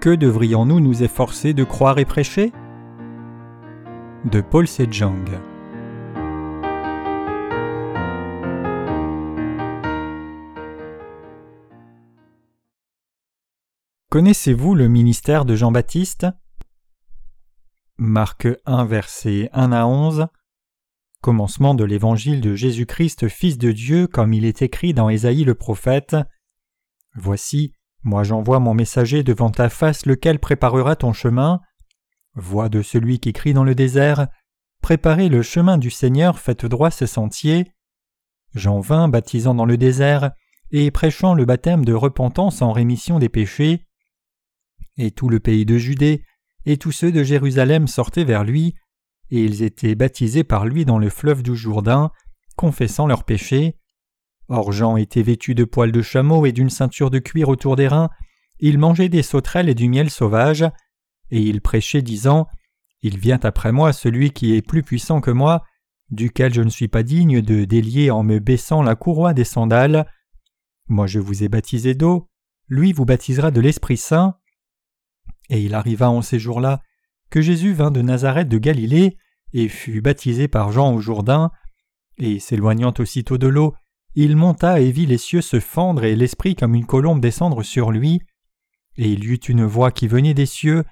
Que devrions-nous nous efforcer de croire et prêcher? De Paul Sejong. Connaissez-vous le ministère de Jean-Baptiste? Marc 1 versets 1 à 11 Commencement de l'évangile de Jésus-Christ Fils de Dieu comme il est écrit dans Ésaïe le prophète. Voici, moi j'envoie mon messager devant ta face lequel préparera ton chemin. Voix de celui qui crie dans le désert Préparez le chemin du Seigneur, faites droit ses sentiers. Jean vint baptisant dans le désert et prêchant le baptême de repentance en rémission des péchés et tout le pays de Judée, et tous ceux de Jérusalem sortaient vers lui, et ils étaient baptisés par lui dans le fleuve du Jourdain, confessant leurs péchés. Or Jean était vêtu de poils de chameau et d'une ceinture de cuir autour des reins, il mangeait des sauterelles et du miel sauvage, et il prêchait disant Il vient après moi celui qui est plus puissant que moi, duquel je ne suis pas digne de délier en me baissant la courroie des sandales. Moi je vous ai baptisé d'eau, lui vous baptisera de l'Esprit Saint. Et il arriva en ces jours-là que Jésus vint de Nazareth de Galilée et fut baptisé par Jean au Jourdain, et s'éloignant aussitôt de l'eau, il monta et vit les cieux se fendre et l'Esprit comme une colombe descendre sur lui, et il y eut une voix qui venait des cieux,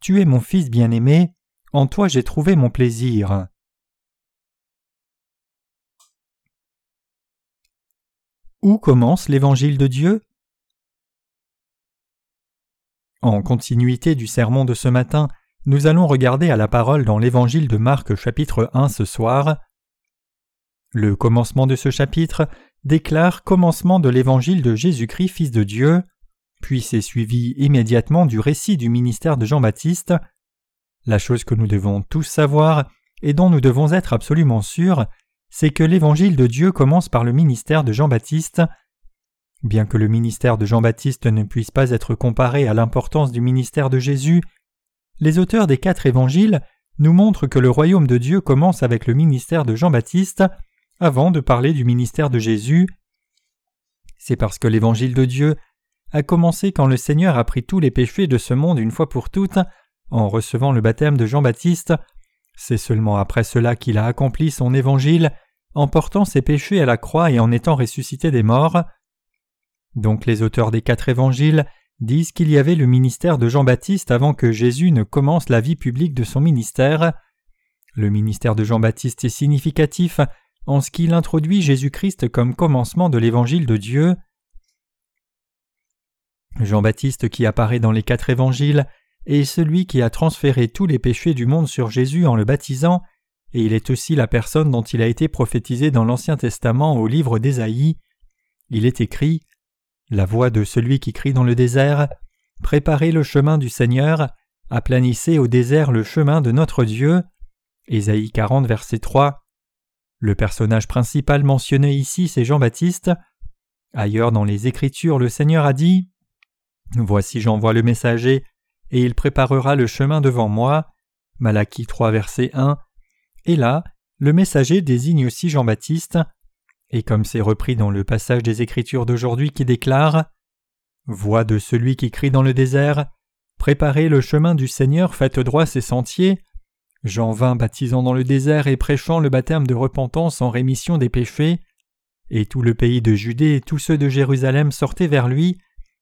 Tu es mon Fils bien-aimé, en toi j'ai trouvé mon plaisir. Où commence l'évangile de Dieu? En continuité du sermon de ce matin, nous allons regarder à la parole dans l'Évangile de Marc chapitre 1 ce soir. Le commencement de ce chapitre déclare commencement de l'Évangile de Jésus-Christ Fils de Dieu, puis c'est suivi immédiatement du récit du ministère de Jean-Baptiste. La chose que nous devons tous savoir et dont nous devons être absolument sûrs, c'est que l'Évangile de Dieu commence par le ministère de Jean-Baptiste, Bien que le ministère de Jean-Baptiste ne puisse pas être comparé à l'importance du ministère de Jésus, les auteurs des quatre évangiles nous montrent que le royaume de Dieu commence avec le ministère de Jean-Baptiste avant de parler du ministère de Jésus. C'est parce que l'évangile de Dieu a commencé quand le Seigneur a pris tous les péchés de ce monde une fois pour toutes en recevant le baptême de Jean-Baptiste. C'est seulement après cela qu'il a accompli son évangile en portant ses péchés à la croix et en étant ressuscité des morts. Donc les auteurs des quatre évangiles disent qu'il y avait le ministère de Jean-Baptiste avant que Jésus ne commence la vie publique de son ministère. Le ministère de Jean-Baptiste est significatif en ce qu'il introduit Jésus-Christ comme commencement de l'évangile de Dieu. Jean-Baptiste qui apparaît dans les quatre évangiles est celui qui a transféré tous les péchés du monde sur Jésus en le baptisant, et il est aussi la personne dont il a été prophétisé dans l'Ancien Testament au livre d'Ésaïe. Il est écrit la voix de celui qui crie dans le désert Préparez le chemin du Seigneur, aplanissez au désert le chemin de notre Dieu. Ésaïe 40, verset 3. Le personnage principal mentionné ici, c'est Jean-Baptiste. Ailleurs dans les Écritures, le Seigneur a dit Voici j'envoie le messager, et il préparera le chemin devant moi. Malachie 3, verset 1. Et là, le messager désigne aussi Jean-Baptiste. Et comme c'est repris dans le passage des Écritures d'aujourd'hui qui déclare Voix de celui qui crie dans le désert Préparez le chemin du Seigneur, faites droit ses sentiers. Jean vint baptisant dans le désert et prêchant le baptême de repentance en rémission des péchés. Et tout le pays de Judée et tous ceux de Jérusalem sortaient vers lui,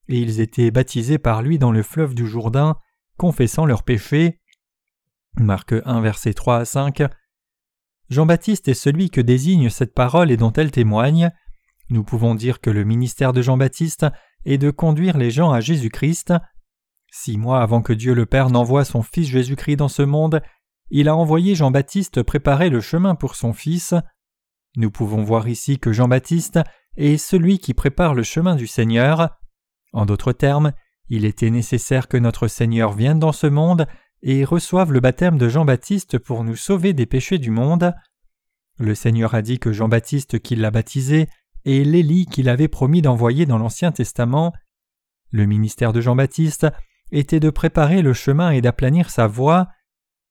et ils étaient baptisés par lui dans le fleuve du Jourdain, confessant leurs péchés. Marc 1, verset 3 à 5. Jean-Baptiste est celui que désigne cette parole et dont elle témoigne. Nous pouvons dire que le ministère de Jean-Baptiste est de conduire les gens à Jésus-Christ. Six mois avant que Dieu le Père n'envoie son Fils Jésus-Christ dans ce monde, il a envoyé Jean-Baptiste préparer le chemin pour son Fils. Nous pouvons voir ici que Jean-Baptiste est celui qui prépare le chemin du Seigneur. En d'autres termes, il était nécessaire que notre Seigneur vienne dans ce monde et reçoivent le baptême de Jean-Baptiste pour nous sauver des péchés du monde. Le Seigneur a dit que Jean-Baptiste qui l'a baptisé est l'Élie qu'il avait promis d'envoyer dans l'Ancien Testament. Le ministère de Jean-Baptiste était de préparer le chemin et d'aplanir sa voie.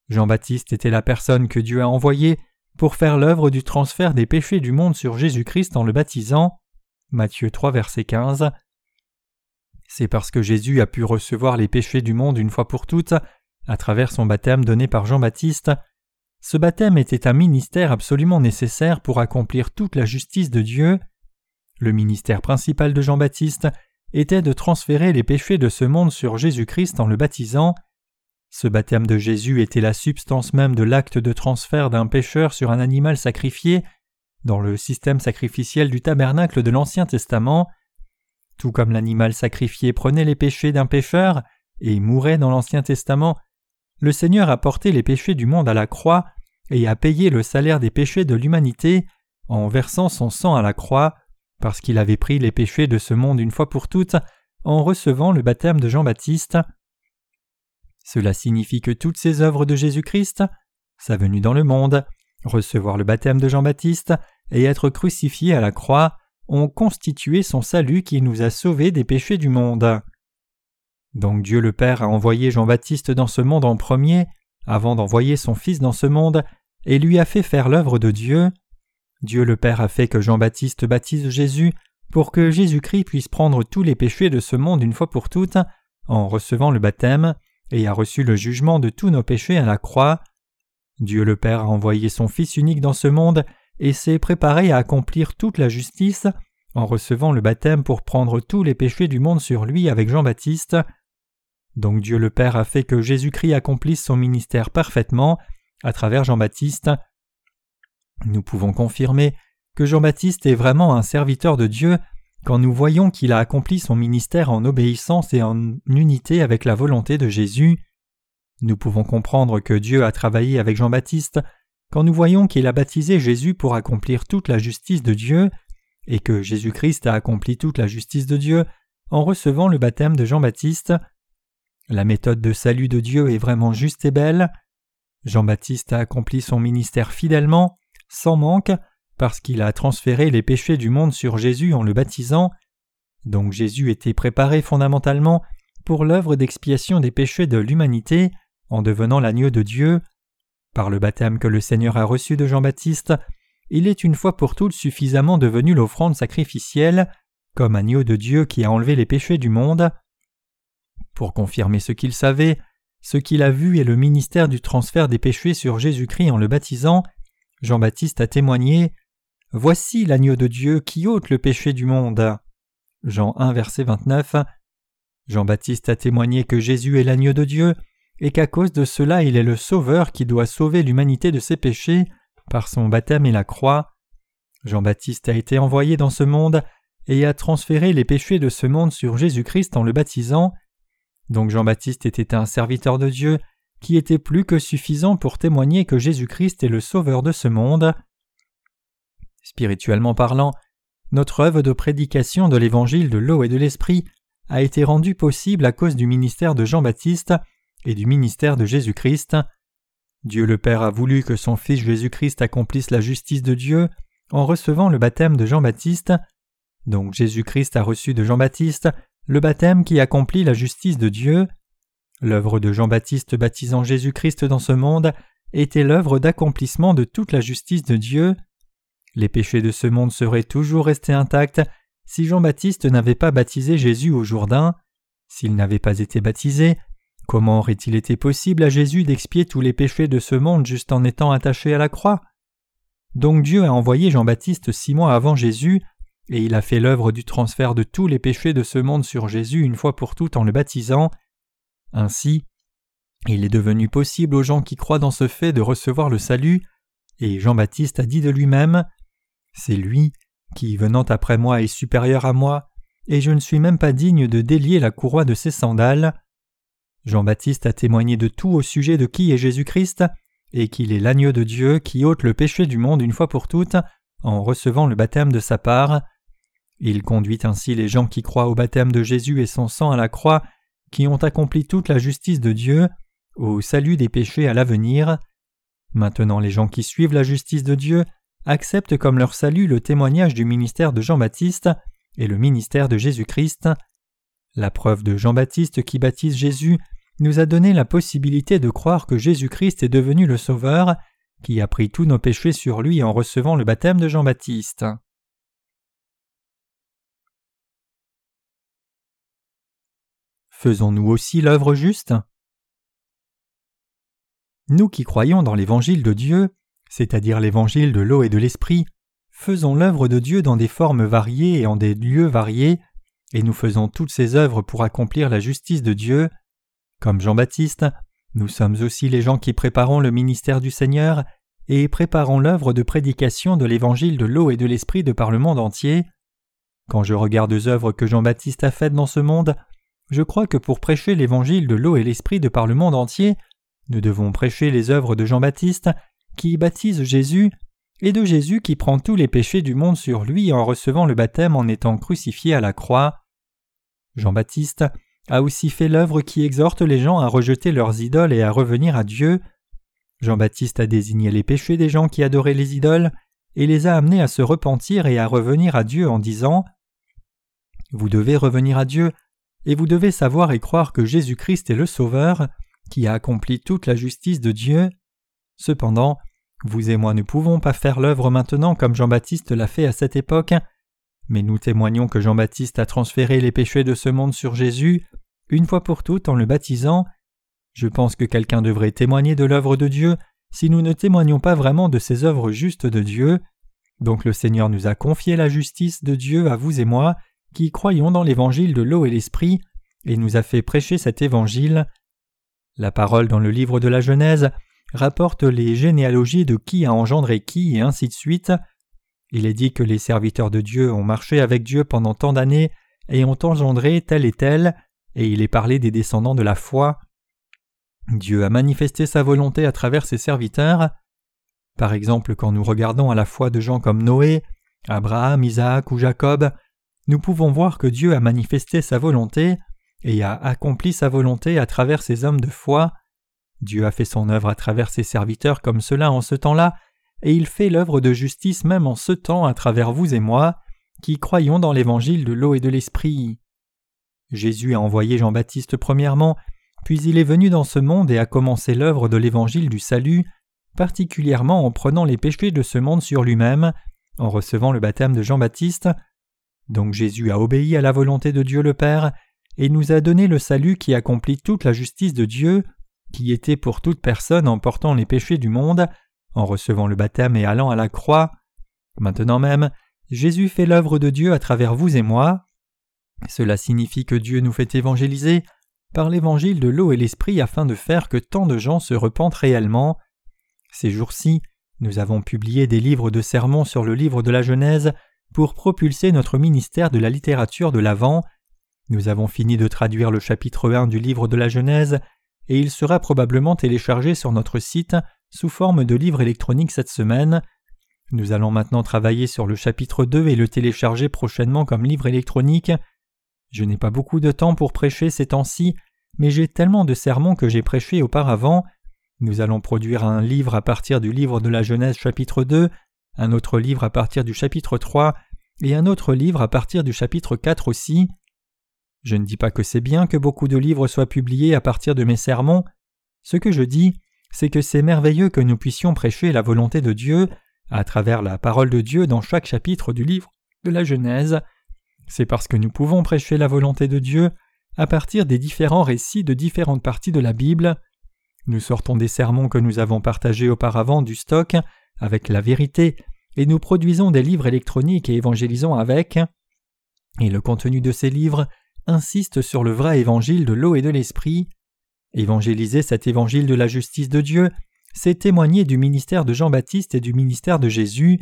Jean-Baptiste était la personne que Dieu a envoyée pour faire l'œuvre du transfert des péchés du monde sur Jésus-Christ en le baptisant. Matthieu 3 verset 15. C'est parce que Jésus a pu recevoir les péchés du monde une fois pour toutes, à travers son baptême donné par Jean-Baptiste. Ce baptême était un ministère absolument nécessaire pour accomplir toute la justice de Dieu. Le ministère principal de Jean-Baptiste était de transférer les péchés de ce monde sur Jésus-Christ en le baptisant. Ce baptême de Jésus était la substance même de l'acte de transfert d'un pécheur sur un animal sacrifié dans le système sacrificiel du tabernacle de l'Ancien Testament. Tout comme l'animal sacrifié prenait les péchés d'un pécheur et mourait dans l'Ancien Testament, le Seigneur a porté les péchés du monde à la croix et a payé le salaire des péchés de l'humanité en versant son sang à la croix, parce qu'il avait pris les péchés de ce monde une fois pour toutes en recevant le baptême de Jean-Baptiste. Cela signifie que toutes ces œuvres de Jésus-Christ, sa venue dans le monde, recevoir le baptême de Jean-Baptiste et être crucifié à la croix, ont constitué son salut qui nous a sauvés des péchés du monde. Donc Dieu le Père a envoyé Jean-Baptiste dans ce monde en premier, avant d'envoyer son Fils dans ce monde, et lui a fait faire l'œuvre de Dieu. Dieu le Père a fait que Jean-Baptiste baptise Jésus pour que Jésus-Christ puisse prendre tous les péchés de ce monde une fois pour toutes, en recevant le baptême, et a reçu le jugement de tous nos péchés à la croix. Dieu le Père a envoyé son Fils unique dans ce monde et s'est préparé à accomplir toute la justice en recevant le baptême pour prendre tous les péchés du monde sur lui avec Jean-Baptiste. Donc Dieu le Père a fait que Jésus-Christ accomplisse son ministère parfaitement à travers Jean-Baptiste. Nous pouvons confirmer que Jean-Baptiste est vraiment un serviteur de Dieu quand nous voyons qu'il a accompli son ministère en obéissance et en unité avec la volonté de Jésus. Nous pouvons comprendre que Dieu a travaillé avec Jean-Baptiste quand nous voyons qu'il a baptisé Jésus pour accomplir toute la justice de Dieu, et que Jésus-Christ a accompli toute la justice de Dieu en recevant le baptême de Jean-Baptiste. La méthode de salut de Dieu est vraiment juste et belle. Jean-Baptiste a accompli son ministère fidèlement, sans manque, parce qu'il a transféré les péchés du monde sur Jésus en le baptisant. Donc Jésus était préparé fondamentalement pour l'œuvre d'expiation des péchés de l'humanité en devenant l'agneau de Dieu. Par le baptême que le Seigneur a reçu de Jean-Baptiste, il est une fois pour toutes suffisamment devenu l'offrande sacrificielle, comme agneau de Dieu qui a enlevé les péchés du monde. Pour confirmer ce qu'il savait, ce qu'il a vu et le ministère du transfert des péchés sur Jésus-Christ en le baptisant, Jean-Baptiste a témoigné Voici l'agneau de Dieu qui ôte le péché du monde. Jean 1 verset 29. Jean-Baptiste a témoigné que Jésus est l'agneau de Dieu et qu'à cause de cela il est le Sauveur qui doit sauver l'humanité de ses péchés par son baptême et la croix. Jean-Baptiste a été envoyé dans ce monde et a transféré les péchés de ce monde sur Jésus-Christ en le baptisant. Donc Jean-Baptiste était un serviteur de Dieu qui était plus que suffisant pour témoigner que Jésus-Christ est le Sauveur de ce monde. Spirituellement parlant, notre œuvre de prédication de l'évangile de l'eau et de l'esprit a été rendue possible à cause du ministère de Jean-Baptiste et du ministère de Jésus-Christ. Dieu le Père a voulu que son Fils Jésus-Christ accomplisse la justice de Dieu en recevant le baptême de Jean-Baptiste. Donc Jésus-Christ a reçu de Jean-Baptiste le baptême qui accomplit la justice de Dieu. L'œuvre de Jean-Baptiste baptisant Jésus-Christ dans ce monde était l'œuvre d'accomplissement de toute la justice de Dieu. Les péchés de ce monde seraient toujours restés intacts si Jean-Baptiste n'avait pas baptisé Jésus au Jourdain. S'il n'avait pas été baptisé, comment aurait-il été possible à Jésus d'expier tous les péchés de ce monde juste en étant attaché à la croix? Donc Dieu a envoyé Jean-Baptiste six mois avant Jésus et il a fait l'œuvre du transfert de tous les péchés de ce monde sur Jésus une fois pour toutes en le baptisant. Ainsi, il est devenu possible aux gens qui croient dans ce fait de recevoir le salut, et Jean-Baptiste a dit de lui-même C'est lui qui, venant après moi, est supérieur à moi, et je ne suis même pas digne de délier la courroie de ses sandales. Jean-Baptiste a témoigné de tout au sujet de qui est Jésus-Christ, et qu'il est l'agneau de Dieu qui ôte le péché du monde une fois pour toutes, en recevant le baptême de sa part. Il conduit ainsi les gens qui croient au baptême de Jésus et son sang à la croix, qui ont accompli toute la justice de Dieu, au salut des péchés à l'avenir. Maintenant les gens qui suivent la justice de Dieu acceptent comme leur salut le témoignage du ministère de Jean-Baptiste et le ministère de Jésus-Christ. La preuve de Jean-Baptiste qui baptise Jésus nous a donné la possibilité de croire que Jésus-Christ est devenu le Sauveur, qui a pris tous nos péchés sur lui en recevant le baptême de Jean-Baptiste. faisons-nous aussi l'œuvre juste? Nous qui croyons dans l'évangile de Dieu, c'est-à-dire l'évangile de l'eau et de l'esprit, faisons l'œuvre de Dieu dans des formes variées et en des lieux variés, et nous faisons toutes ces œuvres pour accomplir la justice de Dieu. Comme Jean-Baptiste, nous sommes aussi les gens qui préparons le ministère du Seigneur et préparons l'œuvre de prédication de l'évangile de l'eau et de l'esprit de par le monde entier. Quand je regarde les œuvres que Jean-Baptiste a faites dans ce monde, je crois que pour prêcher l'évangile de l'eau et l'esprit de par le monde entier, nous devons prêcher les œuvres de Jean-Baptiste, qui baptise Jésus, et de Jésus qui prend tous les péchés du monde sur lui en recevant le baptême en étant crucifié à la croix. Jean-Baptiste a aussi fait l'œuvre qui exhorte les gens à rejeter leurs idoles et à revenir à Dieu. Jean-Baptiste a désigné les péchés des gens qui adoraient les idoles et les a amenés à se repentir et à revenir à Dieu en disant Vous devez revenir à Dieu, et vous devez savoir et croire que Jésus-Christ est le Sauveur, qui a accompli toute la justice de Dieu. Cependant, vous et moi ne pouvons pas faire l'œuvre maintenant comme Jean-Baptiste l'a fait à cette époque, mais nous témoignons que Jean-Baptiste a transféré les péchés de ce monde sur Jésus, une fois pour toutes en le baptisant. Je pense que quelqu'un devrait témoigner de l'œuvre de Dieu si nous ne témoignons pas vraiment de ces œuvres justes de Dieu. Donc le Seigneur nous a confié la justice de Dieu à vous et moi, qui croyons dans l'évangile de l'eau et l'esprit, et nous a fait prêcher cet évangile. La parole dans le livre de la Genèse rapporte les généalogies de qui a engendré qui et ainsi de suite. Il est dit que les serviteurs de Dieu ont marché avec Dieu pendant tant d'années et ont engendré tel et tel, et il est parlé des descendants de la foi. Dieu a manifesté sa volonté à travers ses serviteurs. Par exemple, quand nous regardons à la foi de gens comme Noé, Abraham, Isaac ou Jacob, nous pouvons voir que Dieu a manifesté sa volonté et a accompli sa volonté à travers ces hommes de foi. Dieu a fait son œuvre à travers ses serviteurs comme cela en ce temps-là, et il fait l'œuvre de justice même en ce temps à travers vous et moi, qui croyons dans l'évangile de l'eau et de l'esprit. Jésus a envoyé Jean-Baptiste premièrement, puis il est venu dans ce monde et a commencé l'œuvre de l'évangile du salut, particulièrement en prenant les péchés de ce monde sur lui-même, en recevant le baptême de Jean-Baptiste. Donc Jésus a obéi à la volonté de Dieu le Père, et nous a donné le salut qui accomplit toute la justice de Dieu, qui était pour toute personne en portant les péchés du monde, en recevant le baptême et allant à la croix. Maintenant même, Jésus fait l'œuvre de Dieu à travers vous et moi. Cela signifie que Dieu nous fait évangéliser par l'évangile de l'eau et l'esprit afin de faire que tant de gens se repentent réellement. Ces jours-ci, nous avons publié des livres de sermons sur le livre de la Genèse pour propulser notre ministère de la littérature de l'Avent. Nous avons fini de traduire le chapitre 1 du livre de la Genèse et il sera probablement téléchargé sur notre site sous forme de livre électronique cette semaine. Nous allons maintenant travailler sur le chapitre 2 et le télécharger prochainement comme livre électronique. Je n'ai pas beaucoup de temps pour prêcher ces temps-ci, mais j'ai tellement de sermons que j'ai prêchés auparavant. Nous allons produire un livre à partir du livre de la Genèse chapitre 2, un autre livre à partir du chapitre 3 et un autre livre à partir du chapitre 4 aussi. Je ne dis pas que c'est bien que beaucoup de livres soient publiés à partir de mes sermons. Ce que je dis, c'est que c'est merveilleux que nous puissions prêcher la volonté de Dieu à travers la parole de Dieu dans chaque chapitre du livre de la Genèse. C'est parce que nous pouvons prêcher la volonté de Dieu à partir des différents récits de différentes parties de la Bible. Nous sortons des sermons que nous avons partagés auparavant du stock avec la vérité et nous produisons des livres électroniques et évangélisons avec. Et le contenu de ces livres insiste sur le vrai évangile de l'eau et de l'esprit. Évangéliser cet évangile de la justice de Dieu, c'est témoigner du ministère de Jean-Baptiste et du ministère de Jésus.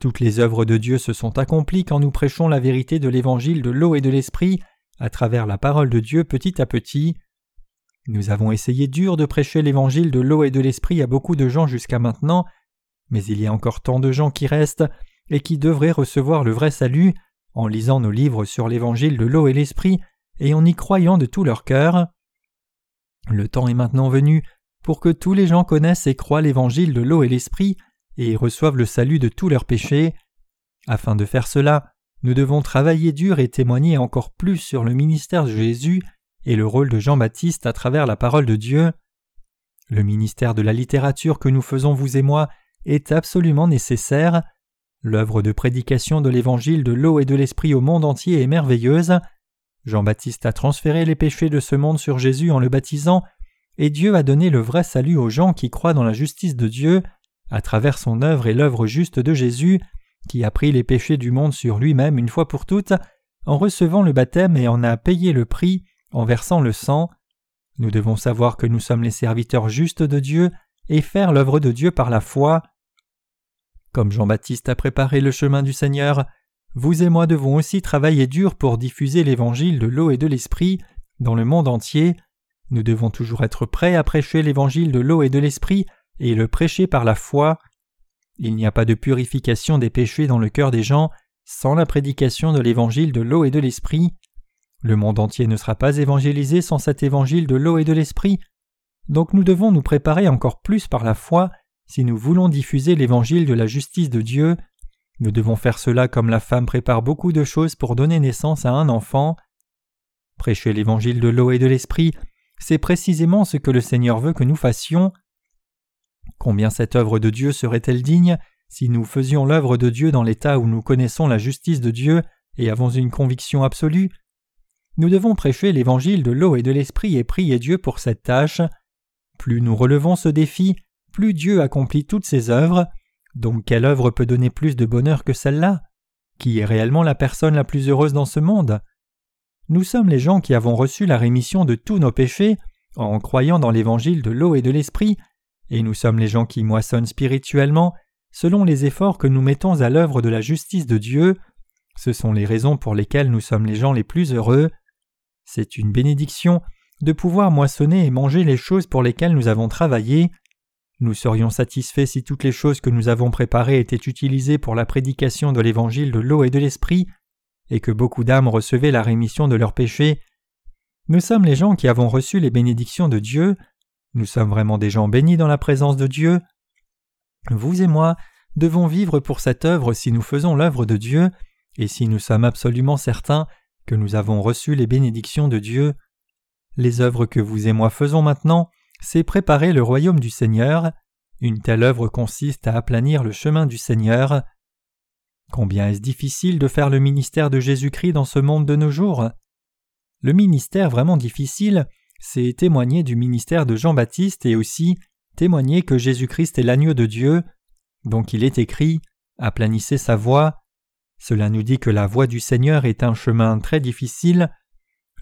Toutes les œuvres de Dieu se sont accomplies quand nous prêchons la vérité de l'évangile de l'eau et de l'esprit à travers la parole de Dieu petit à petit. Nous avons essayé dur de prêcher l'évangile de l'eau et de l'esprit à beaucoup de gens jusqu'à maintenant, mais il y a encore tant de gens qui restent et qui devraient recevoir le vrai salut en lisant nos livres sur l'évangile de l'eau et l'esprit et en y croyant de tout leur cœur. Le temps est maintenant venu pour que tous les gens connaissent et croient l'évangile de l'eau et l'esprit et reçoivent le salut de tous leurs péchés. Afin de faire cela, nous devons travailler dur et témoigner encore plus sur le ministère de Jésus et le rôle de Jean-Baptiste à travers la parole de Dieu. Le ministère de la littérature que nous faisons vous et moi est absolument nécessaire L'œuvre de prédication de l'évangile de l'eau et de l'esprit au monde entier est merveilleuse. Jean-Baptiste a transféré les péchés de ce monde sur Jésus en le baptisant, et Dieu a donné le vrai salut aux gens qui croient dans la justice de Dieu, à travers son œuvre et l'œuvre juste de Jésus, qui a pris les péchés du monde sur lui-même une fois pour toutes, en recevant le baptême et en a payé le prix, en versant le sang. Nous devons savoir que nous sommes les serviteurs justes de Dieu et faire l'œuvre de Dieu par la foi. Comme Jean-Baptiste a préparé le chemin du Seigneur, vous et moi devons aussi travailler dur pour diffuser l'évangile de l'eau et de l'esprit dans le monde entier. Nous devons toujours être prêts à prêcher l'évangile de l'eau et de l'esprit et le prêcher par la foi. Il n'y a pas de purification des péchés dans le cœur des gens sans la prédication de l'évangile de l'eau et de l'esprit. Le monde entier ne sera pas évangélisé sans cet évangile de l'eau et de l'esprit. Donc nous devons nous préparer encore plus par la foi si nous voulons diffuser l'évangile de la justice de Dieu. Nous devons faire cela comme la femme prépare beaucoup de choses pour donner naissance à un enfant. Prêcher l'évangile de l'eau et de l'esprit, c'est précisément ce que le Seigneur veut que nous fassions. Combien cette œuvre de Dieu serait-elle digne si nous faisions l'œuvre de Dieu dans l'état où nous connaissons la justice de Dieu et avons une conviction absolue? Nous devons prêcher l'évangile de l'eau et de l'esprit et prier Dieu pour cette tâche. Plus nous relevons ce défi, plus Dieu accomplit toutes ses œuvres. Donc quelle œuvre peut donner plus de bonheur que celle-là? Qui est réellement la personne la plus heureuse dans ce monde? Nous sommes les gens qui avons reçu la rémission de tous nos péchés en croyant dans l'évangile de l'eau et de l'esprit et nous sommes les gens qui moissonnent spirituellement selon les efforts que nous mettons à l'œuvre de la justice de Dieu. Ce sont les raisons pour lesquelles nous sommes les gens les plus heureux. C'est une bénédiction de pouvoir moissonner et manger les choses pour lesquelles nous avons travaillé. Nous serions satisfaits si toutes les choses que nous avons préparées étaient utilisées pour la prédication de l'évangile de l'eau et de l'esprit, et que beaucoup d'âmes recevaient la rémission de leurs péchés. Nous sommes les gens qui avons reçu les bénédictions de Dieu, nous sommes vraiment des gens bénis dans la présence de Dieu. Vous et moi devons vivre pour cette œuvre si nous faisons l'œuvre de Dieu, et si nous sommes absolument certains que nous avons reçu les bénédictions de Dieu. Les œuvres que vous et moi faisons maintenant, c'est préparer le royaume du Seigneur. Une telle œuvre consiste à aplanir le chemin du Seigneur. Combien est-ce difficile de faire le ministère de Jésus-Christ dans ce monde de nos jours? Le ministère vraiment difficile, c'est témoigner du ministère de Jean-Baptiste et aussi témoigner que Jésus-Christ est l'agneau de Dieu. Donc il est écrit Aplanissez sa voie. Cela nous dit que la voie du Seigneur est un chemin très difficile.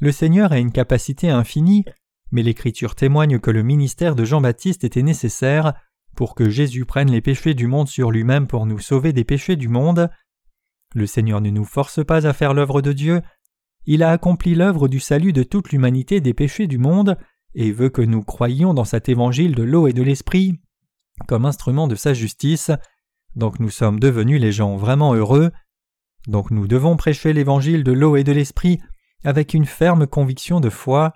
Le Seigneur a une capacité infinie, mais l'Écriture témoigne que le ministère de Jean-Baptiste était nécessaire pour que Jésus prenne les péchés du monde sur lui-même pour nous sauver des péchés du monde. Le Seigneur ne nous force pas à faire l'œuvre de Dieu, il a accompli l'œuvre du salut de toute l'humanité des péchés du monde, et veut que nous croyions dans cet évangile de l'eau et de l'esprit comme instrument de sa justice, donc nous sommes devenus les gens vraiment heureux, donc nous devons prêcher l'évangile de l'eau et de l'esprit avec une ferme conviction de foi.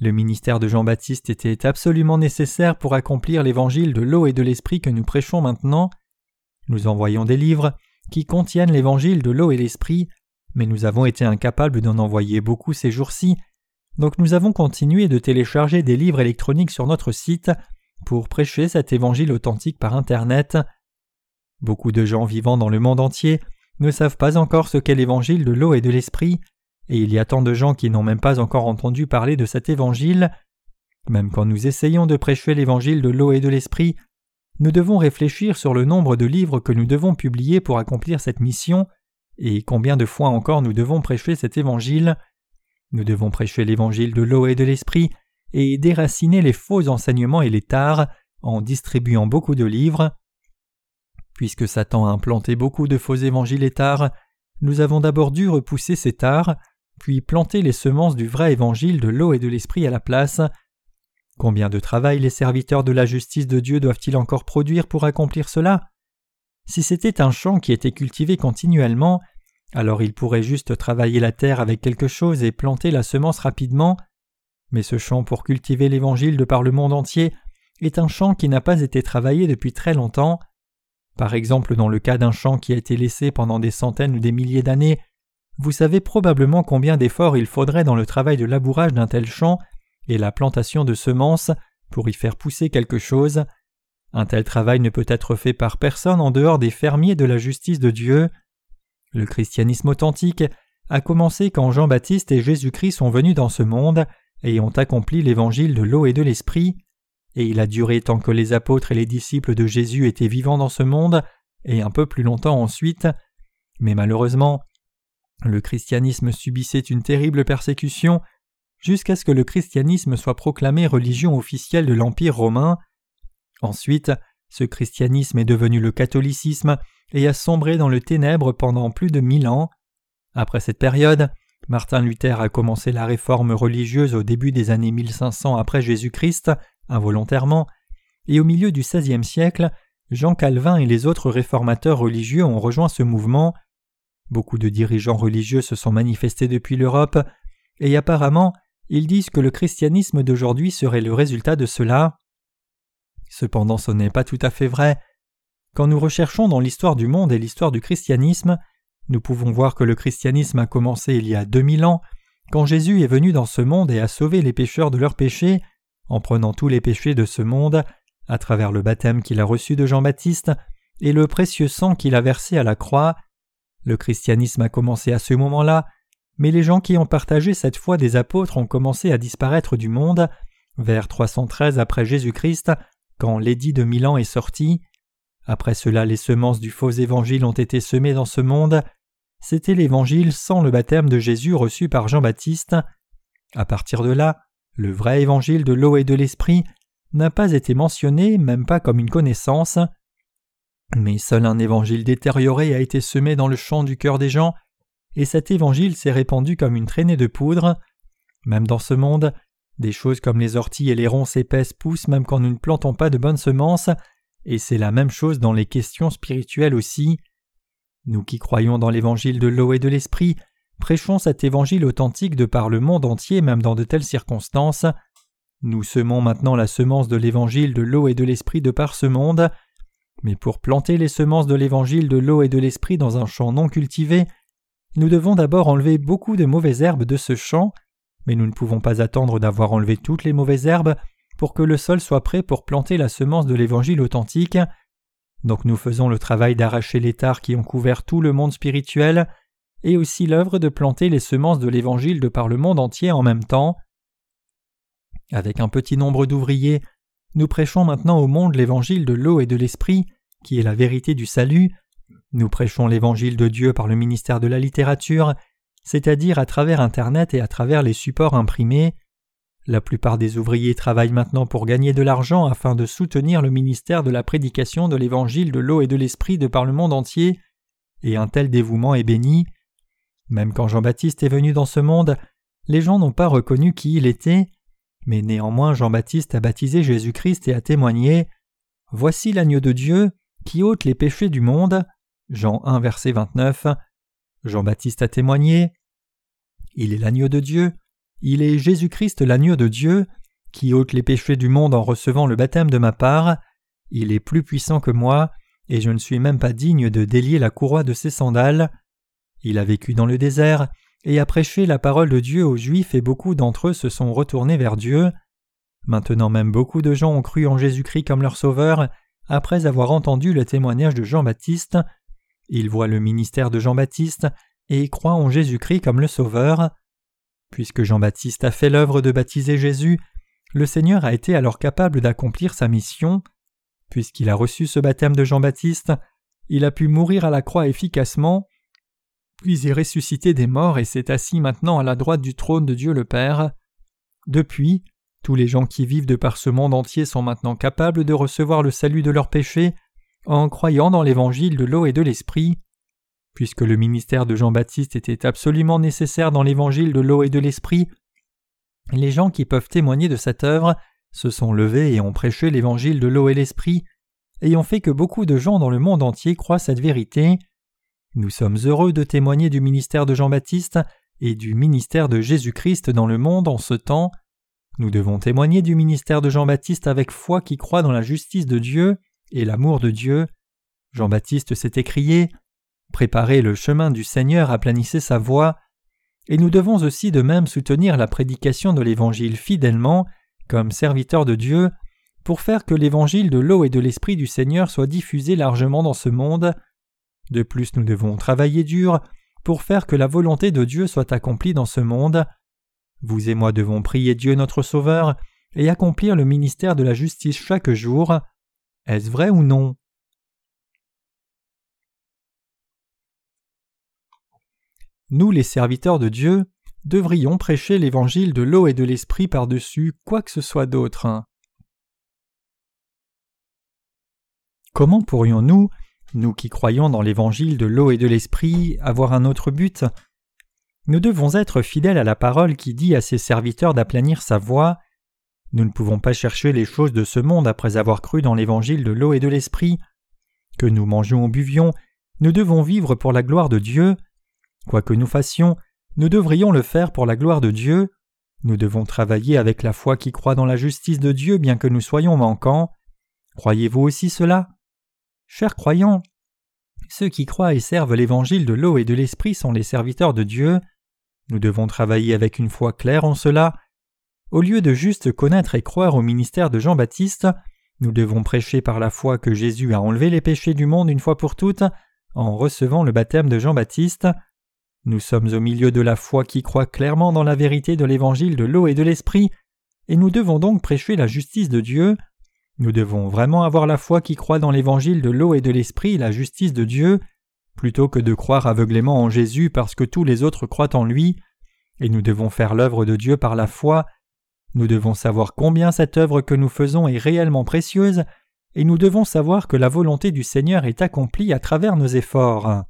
Le ministère de Jean-Baptiste était absolument nécessaire pour accomplir l'évangile de l'eau et de l'esprit que nous prêchons maintenant. Nous envoyons des livres qui contiennent l'évangile de l'eau et l'esprit mais nous avons été incapables d'en envoyer beaucoup ces jours-ci, donc nous avons continué de télécharger des livres électroniques sur notre site pour prêcher cet évangile authentique par Internet. Beaucoup de gens vivant dans le monde entier ne savent pas encore ce qu'est l'évangile de l'eau et de l'esprit, et il y a tant de gens qui n'ont même pas encore entendu parler de cet évangile. Même quand nous essayons de prêcher l'évangile de l'eau et de l'esprit, nous devons réfléchir sur le nombre de livres que nous devons publier pour accomplir cette mission, et combien de fois encore nous devons prêcher cet évangile Nous devons prêcher l'évangile de l'eau et de l'esprit et déraciner les faux enseignements et les tares en distribuant beaucoup de livres. Puisque Satan a implanté beaucoup de faux évangiles et tares, nous avons d'abord dû repousser ces tares, puis planter les semences du vrai évangile de l'eau et de l'esprit à la place. Combien de travail les serviteurs de la justice de Dieu doivent-ils encore produire pour accomplir cela? Si c'était un champ qui était cultivé continuellement, alors il pourrait juste travailler la terre avec quelque chose et planter la semence rapidement. Mais ce champ pour cultiver l'Évangile de par le monde entier est un champ qui n'a pas été travaillé depuis très longtemps. Par exemple, dans le cas d'un champ qui a été laissé pendant des centaines ou des milliers d'années, vous savez probablement combien d'efforts il faudrait dans le travail de labourage d'un tel champ et la plantation de semences pour y faire pousser quelque chose. Un tel travail ne peut être fait par personne en dehors des fermiers de la justice de Dieu. Le christianisme authentique a commencé quand Jean-Baptiste et Jésus-Christ sont venus dans ce monde et ont accompli l'évangile de l'eau et de l'esprit, et il a duré tant que les apôtres et les disciples de Jésus étaient vivants dans ce monde, et un peu plus longtemps ensuite, mais malheureusement, le christianisme subissait une terrible persécution jusqu'à ce que le christianisme soit proclamé religion officielle de l'Empire romain. Ensuite, ce christianisme est devenu le catholicisme et a sombré dans le ténèbre pendant plus de mille ans. Après cette période, Martin Luther a commencé la réforme religieuse au début des années 1500 après Jésus-Christ, involontairement, et au milieu du XVIe siècle, Jean Calvin et les autres réformateurs religieux ont rejoint ce mouvement. Beaucoup de dirigeants religieux se sont manifestés depuis l'Europe, et apparemment, ils disent que le christianisme d'aujourd'hui serait le résultat de cela. Cependant, ce n'est pas tout à fait vrai. Quand nous recherchons dans l'histoire du monde et l'histoire du christianisme, nous pouvons voir que le christianisme a commencé il y a deux mille ans, quand Jésus est venu dans ce monde et a sauvé les pécheurs de leurs péchés, en prenant tous les péchés de ce monde, à travers le baptême qu'il a reçu de Jean-Baptiste et le précieux sang qu'il a versé à la croix. Le christianisme a commencé à ce moment-là, mais les gens qui ont partagé cette foi des apôtres ont commencé à disparaître du monde vers 313 après Jésus-Christ, quand l'édit de Milan est sorti. Après cela, les semences du faux évangile ont été semées dans ce monde, c'était l'évangile sans le baptême de Jésus reçu par Jean-Baptiste. À partir de là, le vrai évangile de l'eau et de l'esprit n'a pas été mentionné, même pas comme une connaissance. Mais seul un évangile détérioré a été semé dans le champ du cœur des gens, et cet évangile s'est répandu comme une traînée de poudre. Même dans ce monde, des choses comme les orties et les ronces épaisses poussent même quand nous ne plantons pas de bonnes semences, et c'est la même chose dans les questions spirituelles aussi. Nous qui croyons dans l'évangile de l'eau et de l'esprit, prêchons cet évangile authentique de par le monde entier même dans de telles circonstances. Nous semons maintenant la semence de l'évangile de l'eau et de l'esprit de par ce monde, mais pour planter les semences de l'évangile de l'eau et de l'esprit dans un champ non cultivé, nous devons d'abord enlever beaucoup de mauvaises herbes de ce champ, mais nous ne pouvons pas attendre d'avoir enlevé toutes les mauvaises herbes pour que le sol soit prêt pour planter la semence de l'évangile authentique. Donc nous faisons le travail d'arracher les tares qui ont couvert tout le monde spirituel, et aussi l'œuvre de planter les semences de l'Évangile de par le monde entier en même temps. Avec un petit nombre d'ouvriers, nous prêchons maintenant au monde l'Évangile de l'eau et de l'Esprit, qui est la vérité du salut. Nous prêchons l'Évangile de Dieu par le ministère de la littérature, c'est-à-dire à travers Internet et à travers les supports imprimés. La plupart des ouvriers travaillent maintenant pour gagner de l'argent afin de soutenir le ministère de la prédication de l'évangile de l'eau et de l'esprit de par le monde entier, et un tel dévouement est béni. Même quand Jean-Baptiste est venu dans ce monde, les gens n'ont pas reconnu qui il était, mais néanmoins Jean-Baptiste a baptisé Jésus-Christ et a témoigné Voici l'agneau de Dieu qui ôte les péchés du monde. Jean 1 verset 29. Jean-Baptiste a témoigné Il est l'agneau de Dieu il est Jésus-Christ l'agneau de Dieu, qui ôte les péchés du monde en recevant le baptême de ma part. Il est plus puissant que moi, et je ne suis même pas digne de délier la courroie de ses sandales. Il a vécu dans le désert, et a prêché la parole de Dieu aux Juifs, et beaucoup d'entre eux se sont retournés vers Dieu. Maintenant même beaucoup de gens ont cru en Jésus-Christ comme leur sauveur, après avoir entendu le témoignage de Jean-Baptiste. Ils voient le ministère de Jean-Baptiste, et croient en Jésus-Christ comme le sauveur. Puisque Jean-Baptiste a fait l'œuvre de baptiser Jésus, le Seigneur a été alors capable d'accomplir sa mission. Puisqu'il a reçu ce baptême de Jean-Baptiste, il a pu mourir à la croix efficacement, puis est ressuscité des morts et s'est assis maintenant à la droite du trône de Dieu le Père. Depuis, tous les gens qui vivent de par ce monde entier sont maintenant capables de recevoir le salut de leurs péchés en croyant dans l'évangile de l'eau et de l'esprit. Puisque le ministère de Jean-Baptiste était absolument nécessaire dans l'évangile de l'eau et de l'esprit, les gens qui peuvent témoigner de cette œuvre se sont levés et ont prêché l'évangile de l'eau et l'esprit, et ont fait que beaucoup de gens dans le monde entier croient cette vérité. Nous sommes heureux de témoigner du ministère de Jean-Baptiste et du ministère de Jésus-Christ dans le monde en ce temps. Nous devons témoigner du ministère de Jean-Baptiste avec foi qui croit dans la justice de Dieu et l'amour de Dieu. Jean-Baptiste s'est écrié Préparer le chemin du Seigneur, aplanissez sa voie, et nous devons aussi de même soutenir la prédication de l'Évangile fidèlement, comme serviteurs de Dieu, pour faire que l'Évangile de l'eau et de l'Esprit du Seigneur soit diffusé largement dans ce monde. De plus, nous devons travailler dur pour faire que la volonté de Dieu soit accomplie dans ce monde. Vous et moi devons prier Dieu notre Sauveur et accomplir le ministère de la justice chaque jour. Est-ce vrai ou non? Nous, les serviteurs de Dieu, devrions prêcher l'évangile de l'eau et de l'esprit par-dessus quoi que ce soit d'autre. Comment pourrions-nous, nous qui croyons dans l'évangile de l'eau et de l'esprit, avoir un autre but Nous devons être fidèles à la parole qui dit à ses serviteurs d'aplanir sa voie. Nous ne pouvons pas chercher les choses de ce monde après avoir cru dans l'évangile de l'eau et de l'esprit. Que nous mangions ou buvions, nous devons vivre pour la gloire de Dieu. Quoi que nous fassions, nous devrions le faire pour la gloire de Dieu. Nous devons travailler avec la foi qui croit dans la justice de Dieu bien que nous soyons manquants. Croyez-vous aussi cela? Chers croyants, ceux qui croient et servent l'évangile de l'eau et de l'esprit sont les serviteurs de Dieu. Nous devons travailler avec une foi claire en cela. Au lieu de juste connaître et croire au ministère de Jean-Baptiste, nous devons prêcher par la foi que Jésus a enlevé les péchés du monde une fois pour toutes en recevant le baptême de Jean-Baptiste. Nous sommes au milieu de la foi qui croit clairement dans la vérité de l'évangile de l'eau et de l'esprit, et nous devons donc prêcher la justice de Dieu. Nous devons vraiment avoir la foi qui croit dans l'évangile de l'eau et de l'esprit, la justice de Dieu, plutôt que de croire aveuglément en Jésus parce que tous les autres croient en lui, et nous devons faire l'œuvre de Dieu par la foi. Nous devons savoir combien cette œuvre que nous faisons est réellement précieuse, et nous devons savoir que la volonté du Seigneur est accomplie à travers nos efforts.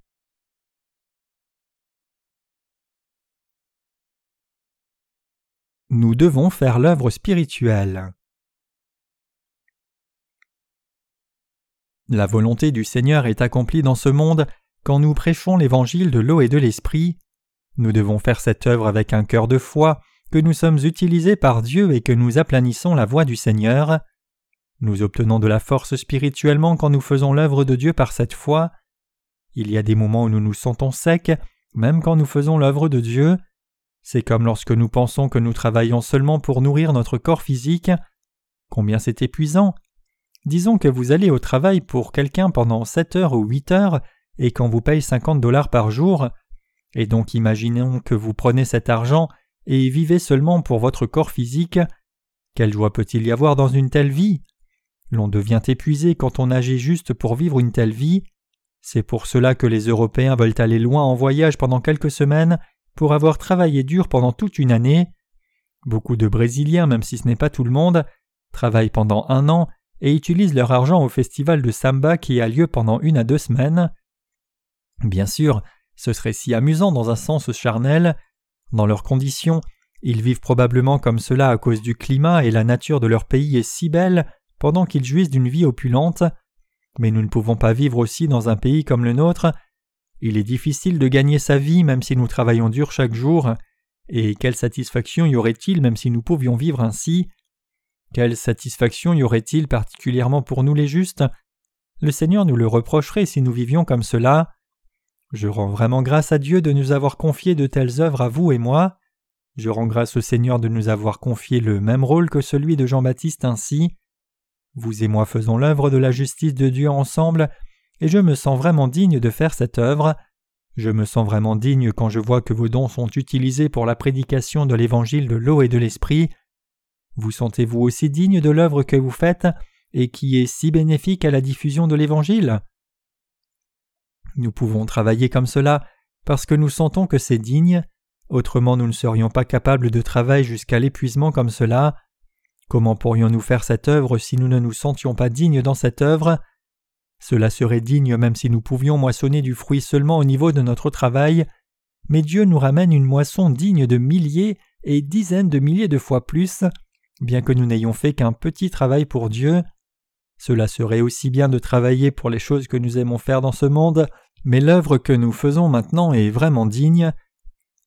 Nous devons faire l'œuvre spirituelle. La volonté du Seigneur est accomplie dans ce monde quand nous prêchons l'évangile de l'eau et de l'esprit. Nous devons faire cette œuvre avec un cœur de foi, que nous sommes utilisés par Dieu et que nous aplanissons la voie du Seigneur. Nous obtenons de la force spirituellement quand nous faisons l'œuvre de Dieu par cette foi. Il y a des moments où nous nous sentons secs, même quand nous faisons l'œuvre de Dieu. C'est comme lorsque nous pensons que nous travaillons seulement pour nourrir notre corps physique. Combien c'est épuisant. Disons que vous allez au travail pour quelqu'un pendant sept heures ou huit heures et qu'on vous paye cinquante dollars par jour, et donc imaginons que vous prenez cet argent et vivez seulement pour votre corps physique. Quelle joie peut-il y avoir dans une telle vie? L'on devient épuisé quand on agit juste pour vivre une telle vie. C'est pour cela que les Européens veulent aller loin en voyage pendant quelques semaines pour avoir travaillé dur pendant toute une année. Beaucoup de Brésiliens, même si ce n'est pas tout le monde, travaillent pendant un an et utilisent leur argent au festival de samba qui a lieu pendant une à deux semaines. Bien sûr, ce serait si amusant dans un sens charnel. Dans leurs conditions, ils vivent probablement comme cela à cause du climat et la nature de leur pays est si belle pendant qu'ils jouissent d'une vie opulente. Mais nous ne pouvons pas vivre aussi dans un pays comme le nôtre il est difficile de gagner sa vie même si nous travaillons dur chaque jour, et quelle satisfaction y aurait-il même si nous pouvions vivre ainsi? Quelle satisfaction y aurait-il particulièrement pour nous les justes? Le Seigneur nous le reprocherait si nous vivions comme cela. Je rends vraiment grâce à Dieu de nous avoir confié de telles œuvres à vous et moi. Je rends grâce au Seigneur de nous avoir confié le même rôle que celui de Jean-Baptiste ainsi. Vous et moi faisons l'œuvre de la justice de Dieu ensemble, et je me sens vraiment digne de faire cette œuvre. Je me sens vraiment digne quand je vois que vos dons sont utilisés pour la prédication de l'évangile de l'eau et de l'esprit. Vous sentez-vous aussi digne de l'œuvre que vous faites et qui est si bénéfique à la diffusion de l'évangile? Nous pouvons travailler comme cela parce que nous sentons que c'est digne, autrement nous ne serions pas capables de travailler jusqu'à l'épuisement comme cela. Comment pourrions-nous faire cette œuvre si nous ne nous sentions pas dignes dans cette œuvre? Cela serait digne même si nous pouvions moissonner du fruit seulement au niveau de notre travail, mais Dieu nous ramène une moisson digne de milliers et dizaines de milliers de fois plus, bien que nous n'ayons fait qu'un petit travail pour Dieu. Cela serait aussi bien de travailler pour les choses que nous aimons faire dans ce monde, mais l'œuvre que nous faisons maintenant est vraiment digne.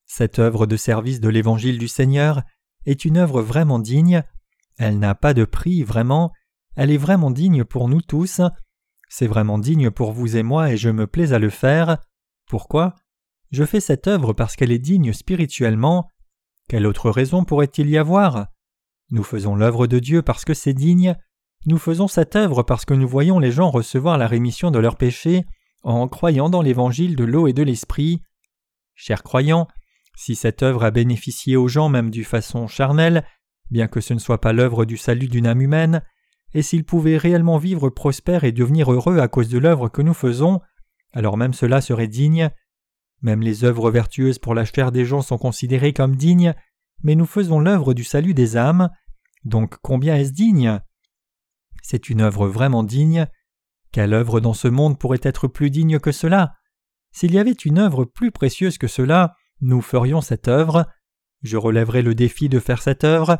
Cette œuvre de service de l'Évangile du Seigneur est une œuvre vraiment digne, elle n'a pas de prix vraiment, elle est vraiment digne pour nous tous, c'est vraiment digne pour vous et moi et je me plais à le faire. Pourquoi? Je fais cette œuvre parce qu'elle est digne spirituellement. Quelle autre raison pourrait-il y avoir? Nous faisons l'œuvre de Dieu parce que c'est digne. Nous faisons cette œuvre parce que nous voyons les gens recevoir la rémission de leurs péchés en croyant dans l'évangile de l'eau et de l'esprit. Chers croyants, si cette œuvre a bénéficié aux gens même d'une façon charnelle, bien que ce ne soit pas l'œuvre du salut d'une âme humaine, et s'ils pouvaient réellement vivre prospères et devenir heureux à cause de l'œuvre que nous faisons, alors même cela serait digne. Même les œuvres vertueuses pour la chair des gens sont considérées comme dignes, mais nous faisons l'œuvre du salut des âmes, donc combien est-ce digne? C'est une œuvre vraiment digne. Quelle œuvre dans ce monde pourrait être plus digne que cela? S'il y avait une œuvre plus précieuse que cela, nous ferions cette œuvre. Je relèverai le défi de faire cette œuvre.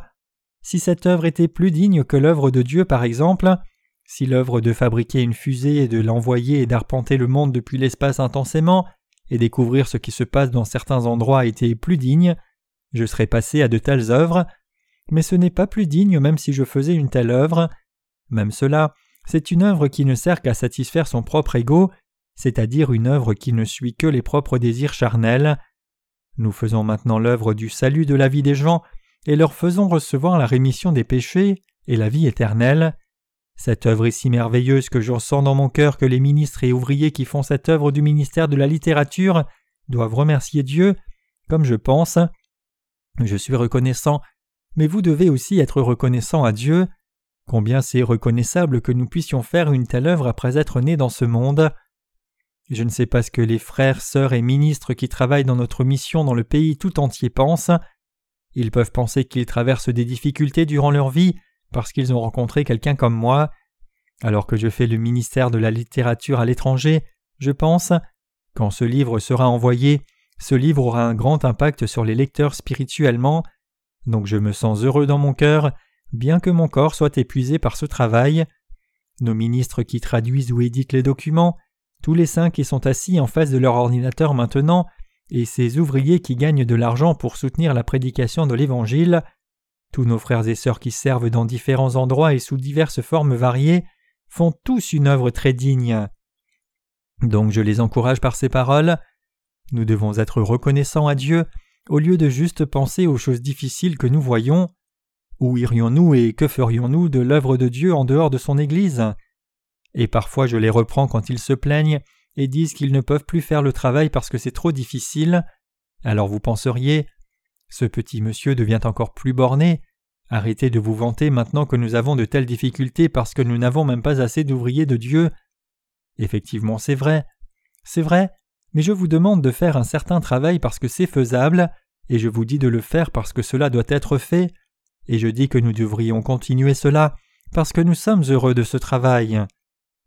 Si cette œuvre était plus digne que l'œuvre de Dieu, par exemple, si l'œuvre de fabriquer une fusée et de l'envoyer et d'arpenter le monde depuis l'espace intensément, et découvrir ce qui se passe dans certains endroits était plus digne, je serais passé à de telles œuvres, mais ce n'est pas plus digne même si je faisais une telle œuvre. Même cela, c'est une œuvre qui ne sert qu'à satisfaire son propre ego, c'est-à-dire une œuvre qui ne suit que les propres désirs charnels. Nous faisons maintenant l'œuvre du salut de la vie des gens et leur faisons recevoir la rémission des péchés et la vie éternelle. Cette œuvre est si merveilleuse que je sens dans mon cœur que les ministres et ouvriers qui font cette œuvre du ministère de la littérature doivent remercier Dieu, comme je pense. Je suis reconnaissant, mais vous devez aussi être reconnaissant à Dieu. Combien c'est reconnaissable que nous puissions faire une telle œuvre après être nés dans ce monde. Je ne sais pas ce que les frères, sœurs et ministres qui travaillent dans notre mission dans le pays tout entier pensent. Ils peuvent penser qu'ils traversent des difficultés durant leur vie parce qu'ils ont rencontré quelqu'un comme moi. Alors que je fais le ministère de la littérature à l'étranger, je pense, quand ce livre sera envoyé, ce livre aura un grand impact sur les lecteurs spirituellement, donc je me sens heureux dans mon cœur, bien que mon corps soit épuisé par ce travail. Nos ministres qui traduisent ou éditent les documents, tous les saints qui sont assis en face de leur ordinateur maintenant, et ces ouvriers qui gagnent de l'argent pour soutenir la prédication de l'Évangile, tous nos frères et sœurs qui servent dans différents endroits et sous diverses formes variées, font tous une œuvre très digne. Donc je les encourage par ces paroles. Nous devons être reconnaissants à Dieu au lieu de juste penser aux choses difficiles que nous voyons. Où irions-nous et que ferions-nous de l'œuvre de Dieu en dehors de son Église? Et parfois je les reprends quand ils se plaignent et disent qu'ils ne peuvent plus faire le travail parce que c'est trop difficile. Alors vous penseriez Ce petit monsieur devient encore plus borné. Arrêtez de vous vanter maintenant que nous avons de telles difficultés parce que nous n'avons même pas assez d'ouvriers de Dieu. Effectivement, c'est vrai. C'est vrai, mais je vous demande de faire un certain travail parce que c'est faisable, et je vous dis de le faire parce que cela doit être fait, et je dis que nous devrions continuer cela parce que nous sommes heureux de ce travail.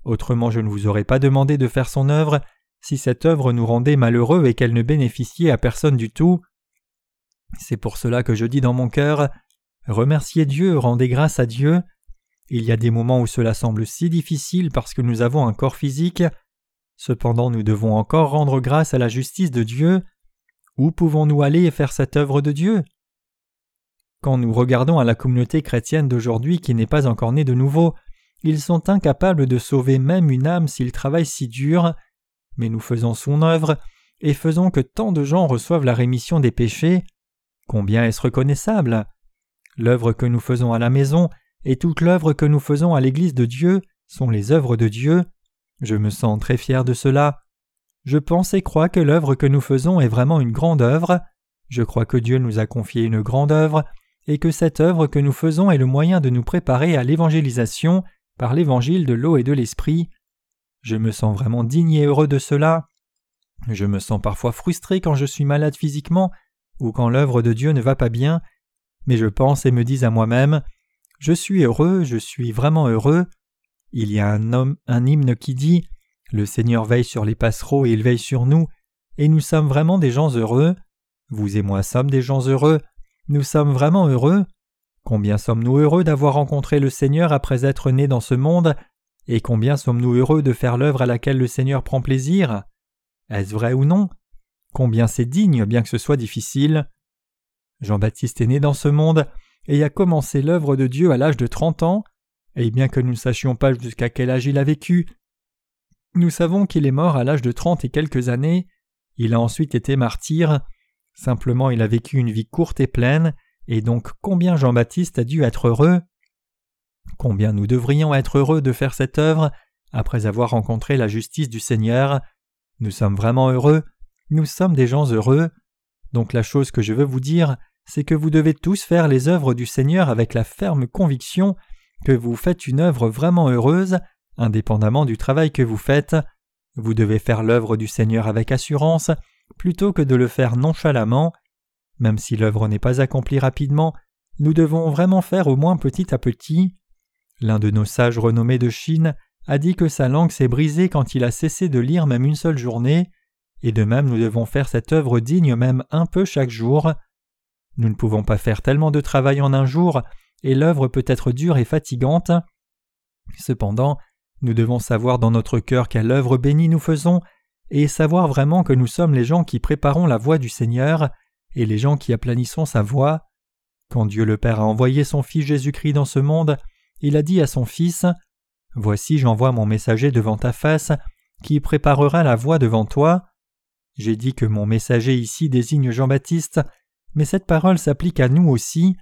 Autrement je ne vous aurais pas demandé de faire son œuvre si cette œuvre nous rendait malheureux et qu'elle ne bénéficiait à personne du tout. C'est pour cela que je dis dans mon cœur Remerciez Dieu, rendez grâce à Dieu. Il y a des moments où cela semble si difficile parce que nous avons un corps physique, cependant nous devons encore rendre grâce à la justice de Dieu. Où pouvons-nous aller et faire cette œuvre de Dieu? Quand nous regardons à la communauté chrétienne d'aujourd'hui qui n'est pas encore née de nouveau, ils sont incapables de sauver même une âme s'ils travaillent si dur, mais nous faisons son œuvre et faisons que tant de gens reçoivent la rémission des péchés. Combien est-ce reconnaissable? L'œuvre que nous faisons à la maison et toute l'œuvre que nous faisons à l'Église de Dieu sont les œuvres de Dieu. Je me sens très fier de cela. Je pense et crois que l'œuvre que nous faisons est vraiment une grande œuvre. Je crois que Dieu nous a confié une grande œuvre et que cette œuvre que nous faisons est le moyen de nous préparer à l'évangélisation par l'évangile de l'eau et de l'esprit. Je me sens vraiment digne et heureux de cela. Je me sens parfois frustré quand je suis malade physiquement ou quand l'œuvre de Dieu ne va pas bien, mais je pense et me dis à moi-même Je suis heureux, je suis vraiment heureux. Il y a un homme, un hymne qui dit Le Seigneur veille sur les passereaux et il veille sur nous, et nous sommes vraiment des gens heureux. Vous et moi sommes des gens heureux. Nous sommes vraiment heureux. Combien sommes-nous heureux d'avoir rencontré le Seigneur après être nés dans ce monde, et combien sommes-nous heureux de faire l'œuvre à laquelle le Seigneur prend plaisir? Est-ce vrai ou non? Combien c'est digne, bien que ce soit difficile Jean-Baptiste est né dans ce monde et a commencé l'œuvre de Dieu à l'âge de trente ans, et bien que nous ne sachions pas jusqu'à quel âge il a vécu, nous savons qu'il est mort à l'âge de trente et quelques années, il a ensuite été martyr, simplement il a vécu une vie courte et pleine, et donc combien Jean-Baptiste a dû être heureux? Combien nous devrions être heureux de faire cette œuvre après avoir rencontré la justice du Seigneur? Nous sommes vraiment heureux. Nous sommes des gens heureux. Donc la chose que je veux vous dire, c'est que vous devez tous faire les œuvres du Seigneur avec la ferme conviction que vous faites une œuvre vraiment heureuse, indépendamment du travail que vous faites. Vous devez faire l'œuvre du Seigneur avec assurance, plutôt que de le faire nonchalamment. Même si l'œuvre n'est pas accomplie rapidement, nous devons vraiment faire au moins petit à petit. L'un de nos sages renommés de Chine a dit que sa langue s'est brisée quand il a cessé de lire même une seule journée, et de même nous devons faire cette œuvre digne même un peu chaque jour. Nous ne pouvons pas faire tellement de travail en un jour, et l'œuvre peut être dure et fatigante. Cependant, nous devons savoir dans notre cœur quelle œuvre bénie nous faisons, et savoir vraiment que nous sommes les gens qui préparons la voie du Seigneur, et les gens qui aplanissons sa voie. Quand Dieu le Père a envoyé son Fils Jésus-Christ dans ce monde, il a dit à son Fils Voici j'envoie mon messager devant ta face, qui préparera la voie devant toi. J'ai dit que mon messager ici désigne Jean-Baptiste, mais cette parole s'applique à nous aussi.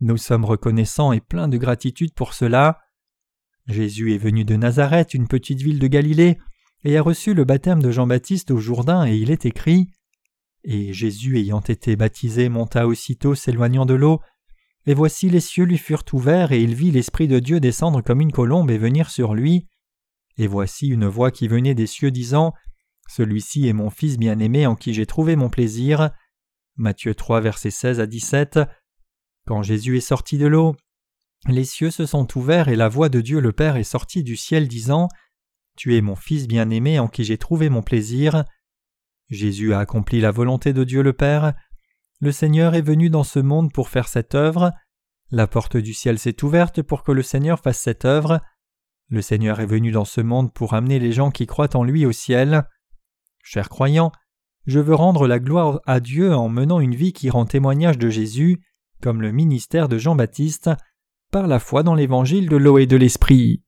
Nous sommes reconnaissants et pleins de gratitude pour cela. Jésus est venu de Nazareth, une petite ville de Galilée, et a reçu le baptême de Jean-Baptiste au Jourdain, et il est écrit Et Jésus, ayant été baptisé, monta aussitôt s'éloignant de l'eau, et voici les cieux lui furent ouverts, et il vit l'Esprit de Dieu descendre comme une colombe et venir sur lui. Et voici une voix qui venait des cieux disant Celui-ci est mon Fils bien-aimé en qui j'ai trouvé mon plaisir. Matthieu 3, versets 16 à 17. Quand Jésus est sorti de l'eau, les cieux se sont ouverts et la voix de Dieu le Père est sortie du ciel disant Tu es mon Fils bien-aimé en qui j'ai trouvé mon plaisir. Jésus a accompli la volonté de Dieu le Père. Le Seigneur est venu dans ce monde pour faire cette œuvre. La porte du ciel s'est ouverte pour que le Seigneur fasse cette œuvre. Le Seigneur est venu dans ce monde pour amener les gens qui croient en lui au ciel. Chers croyants, je veux rendre la gloire à Dieu en menant une vie qui rend témoignage de Jésus, comme le ministère de Jean-Baptiste, par la foi dans l'évangile de l'eau et de l'esprit.